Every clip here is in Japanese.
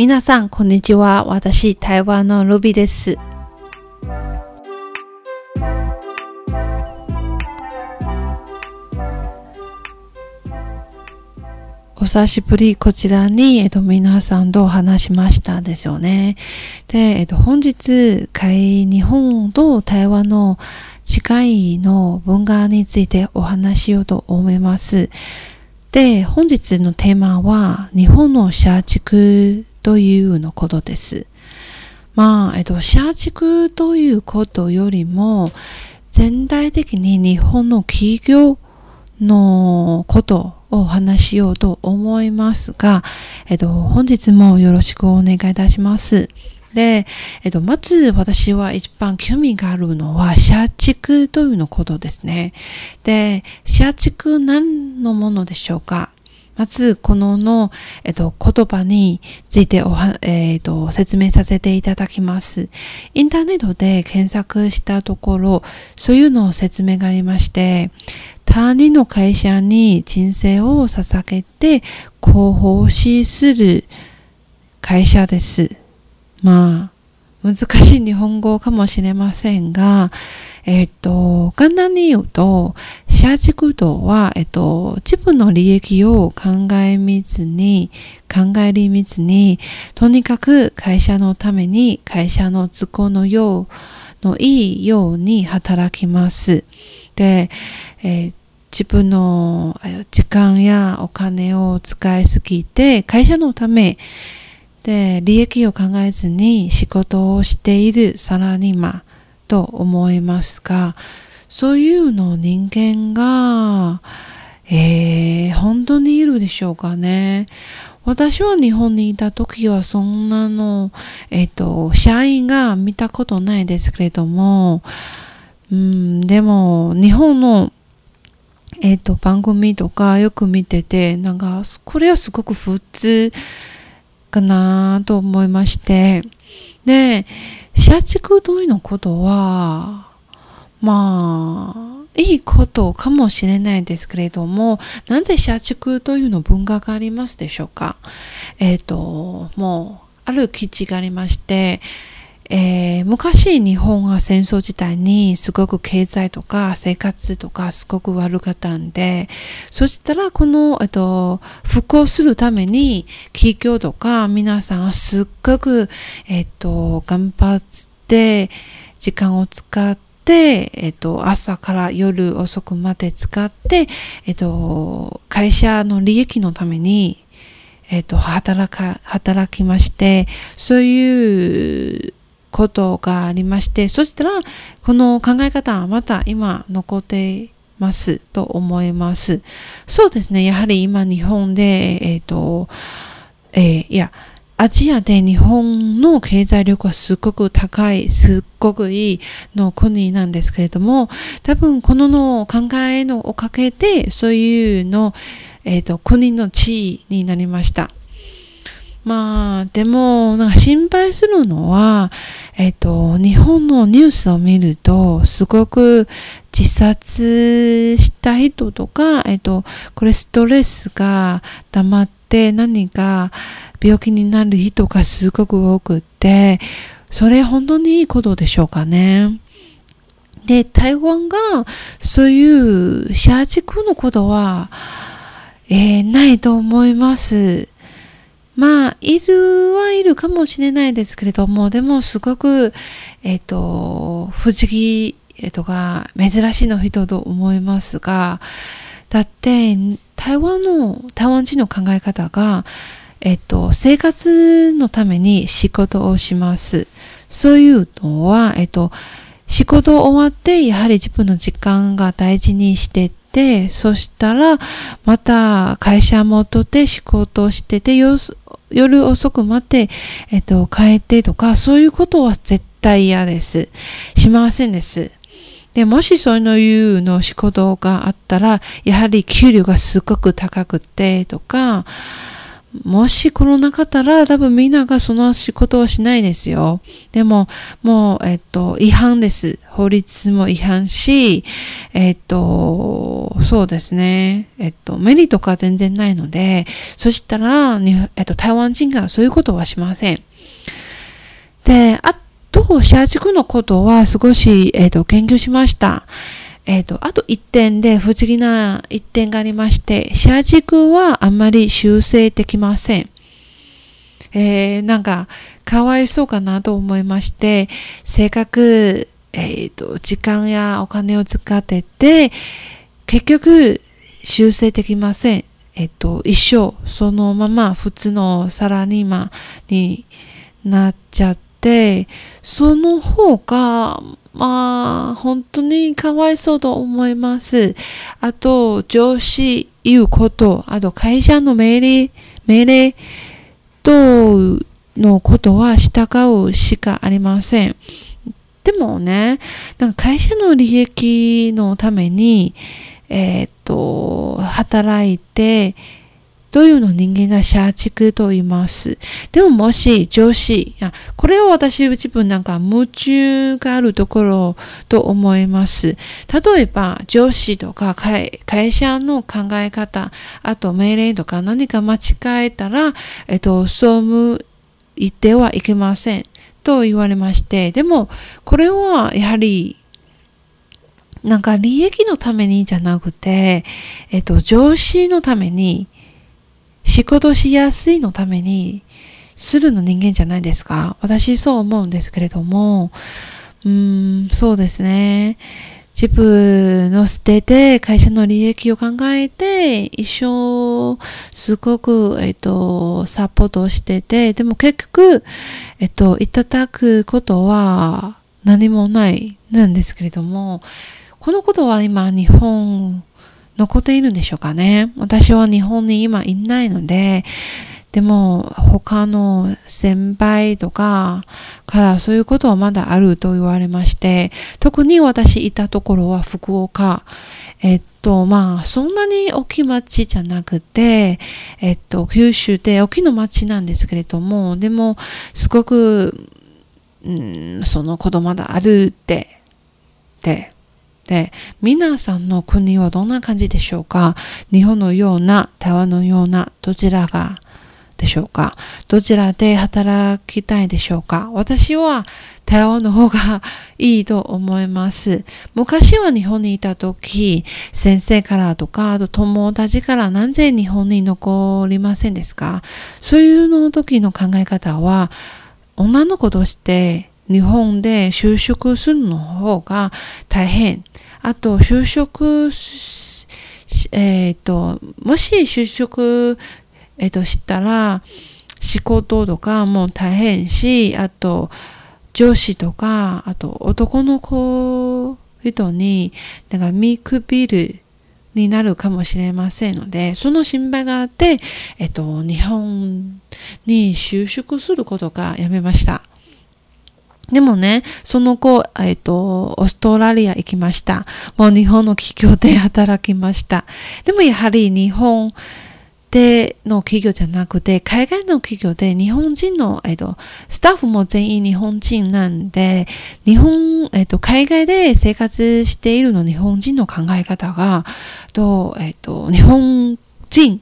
皆さん、こんにちは。私、台湾のルビです。お久しぶり、こちらに、えっと、皆さんと話しましたですよね。で、えっと、本日、日本と台湾の違いの文化についてお話しようと思います。で、本日のテーマは、日本の社畜というのことです。まあ、えっと、社畜ということよりも、全体的に日本の企業のことを話しようと思いますが、えっと、本日もよろしくお願いいたします。で、えっと、まず私は一番興味があるのは、社畜というのことですね。で、社畜何のものでしょうか？まず、このの、えっと、言葉についておは、えっと、説明させていただきます。インターネットで検索したところ、そういうのを説明がありまして、他人の会社に人生を捧げて広報しする会社です。まあ、難しい日本語かもしれませんが、えっ、と、簡単に言うと、社畜とは、えっ、と、自分の利益を考えみずに、考えりみずに、とにかく会社のために、会社の都合のよう、のいいように働きます。で、えー、自分の時間やお金を使いすぎて会社のためで利益を考えずに仕事をしているサラリーマンと思いますがそういうのを人間が、えー、本当にいるでしょうかね。私は日本にいた時はそんなの、え、ー、と、社員が見たことないですけれども、うん、でも、日本のえっ、ー、と、番組とかよく見てて、なんか、これはすごく普通かなと思いまして。で、社畜というのことは、まあ、いいことかもしれないですけれども、なぜ社畜というの文化がありますでしょうか？えっ、ー、と、もう、ある基地がありまして、えー、昔日本は戦争時代にすごく経済とか生活とかすごく悪かったんで、そしたらこの、えっと、復興するために企業とか皆さんはすっごく、えっと、頑張って時間を使って、えっと、朝から夜遅くまで使って、えっと、会社の利益のために、えっと、働か、働きまして、そういうことがありまして、そしたら、この考え方はまた今残ってますと思います。そうですね。やはり今日本で、えっ、ー、と、えー、いや、アジアで日本の経済力はすごく高い、すっごくいいの国なんですけれども、多分このの考えのおかげで、そういうの、えっ、ー、と、国の地位になりました。まあ、でも、なんか心配するのは、えっと、日本のニュースを見ると、すごく自殺した人とか、えっと、これストレスが溜まって何か病気になる人がすごく多くて、それ本当にいいことでしょうかね。で、台湾がそういう社畜のことは、えー、ないと思います。まあ、いるはいるかもしれないですけれども、でもすごく、えっ、ー、と、不思議、とが、珍しいの人と思いますが、だって、台湾の、台湾人の考え方が、えっ、と、生活のために仕事をします。そういうのは、えっと、仕事終わって、やはり自分の時間が大事にしてて、そしたら、また会社戻って仕事をしてて、夜遅くまで、えっと、帰ってとか、そういうことは絶対嫌です。しませんです。で、もしそういうの仕事があったら、やはり給料がすごく高くてとか、もしコロナ禍たら多分みんながその仕事をしないですよ。でも、もう、えっと、違反です。法律も違反し、えっと、そうですね。えっと、メリットが全然ないので、そしたら、えっと、台湾人がそういうことはしません。で、あと、社畜のことは少し、えっと、研究しました。えっ、と、あと一点で不思議な一点がありまして、社畜はあんまり修正できません。えー、なんか、かわいそうかなと思いまして、せっかく、えっ、ー、と、時間やお金を使ってて、結局、修正できません。えっ、ー、と、一生、そのまま普通のサラリーマンになっちゃって、その方が、まあ、本当にかわいそうと思います。あと、上司言うこと、あと会社の命令、命令とのことは従うしかありません。でもね、なんか会社の利益のために、えー、っと、働いて、というの人間が社畜と言います？でももし上司、これを私自分なんか夢中があるところと思います。例えば上司とか会社の考え方、あと命令とか何か間違えたら、えっと、総務言ってはいけませんと言われまして、でもこれはやはりなんか利益のためにじゃなくて、えっと、上司のために仕事しやすいのためにするの人間じゃないですか。私そう思うんですけれども、うーん、そうですね。自分の捨てて会社の利益を考えて一生すごく、えっと、サポートしてて、でも結局、えっと、いただくことは何もないなんですけれども、このことは今日本残っているんでしょうかね。私は日本に今いないので、でも他の先輩とかからそういうことはまだあると言われまして、特に私いたところは福岡。えっと、まあ、そんなに大きい町じゃなくて、えっと、九州で大きな町なんですけれども、でも、すごく、うん、そのことまだあるって、で、で、皆さんの国はどんな感じでしょうか？日本のような、台湾のような、どちらがでしょうか？どちらで働きたいでしょうか？私は台湾の方がいいと思います。昔は日本にいた時、先生からとか、あと友達からなぜ日本に残りませんですか？そういうの時の考え方は、女の子として日本で就職するの方が大変。あと、就職えっ、ー、と、もし就職、えっ、と、したら、仕事とかも大変し、あと、上司とか、あと、男の子人に、なんか見くびるになるかもしれませんので、その心配があって、えっと、日本に就職することがやめました。でもね、その後、えっ、と、オーストラリア行きました。もう日本の企業で働きました。でもやはり日本での企業じゃなくて、海外の企業で日本人の、えっ、と、スタッフも全員日本人なんで、日本、えっ、と、海外で生活しているの日本人の考え方が、と、えっ、と、日本人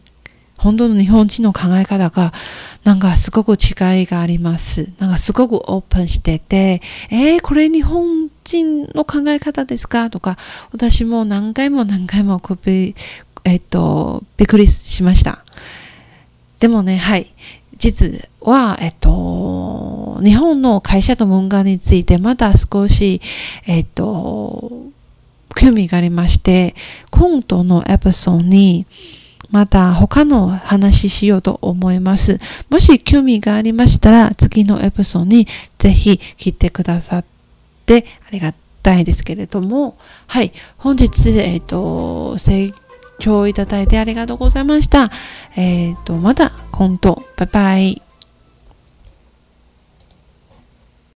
本当の日本人の考え方が、なんかすごく違いがあります。なんかすごくオープンしてて、えー、これ日本人の考え方ですか？とか、私も何回も何回も首、えっと、びっくりしました。でもね、はい。実は、えっと、日本の会社と文化についてまだ少し、えっと、興味がありまして、今度のエピソードに、また他の話しようと思います。もし興味がありましたら次のエピソードにぜひ聞いてくださってありがたいですけれども、はい、本日、えっ、と、成長いただいてありがとうございました。えっ、ー、と、また今度、バイバイ。